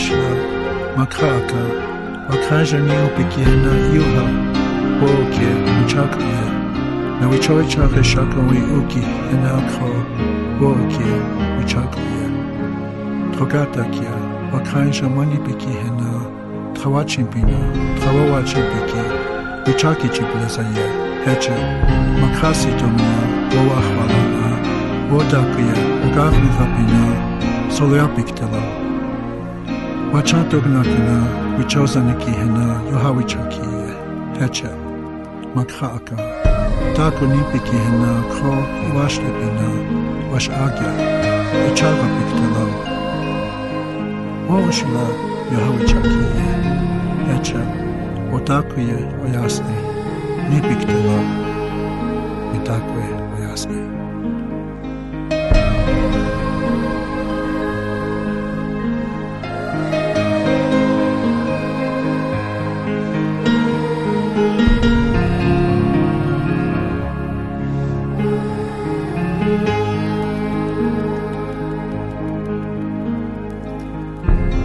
Tongashla, Makraka, Makrajani Opikiana Yuha, Woke, Muchakria, Nawichoi Chake Shakawi Uki, and Alkro, Woke, Muchakria, Trogatakia, Makranja Manipiki Hena, Trawachimpina, Trawachimpiki, Vichaki Chiplazaye, Hecha, Makrasi Tomina, Wawahwalana, Wodakia, Ugavni Rapina, Soleapiktela, Wachatognatina, Wichozaniki Hena, Yohawichaki, Hecha, Makhaaka, Taku Nipiki Hena, Kro, Iwashlepina, Washagya, Ichara Piktela, Woshla, Yohawichaki, Hecha, Otakuye, Oyasni, Nipiktela, Mitakwe, Oyasni.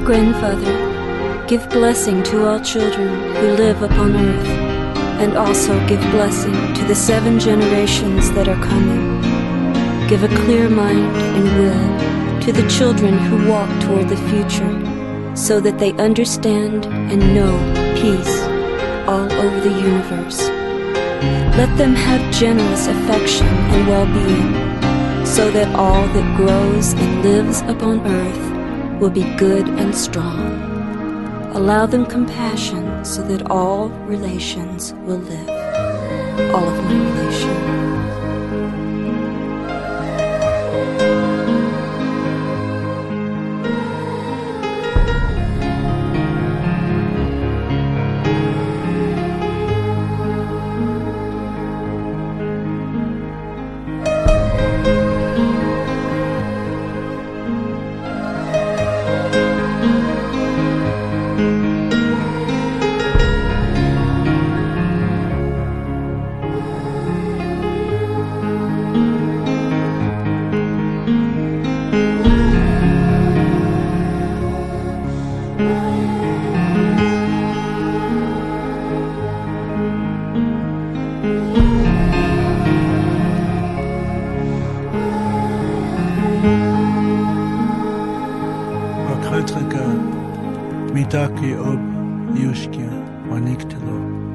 Grandfather, give blessing to all children who live upon earth, and also give blessing to the seven generations that are coming. Give a clear mind and will to the children who walk toward the future, so that they understand and know peace all over the universe. Let them have generous affection and well being, so that all that grows and lives upon earth will be good and strong. Allow them compassion so that all relations will live. All of my relations. Mitaki ob Yushkia, Maniktelo.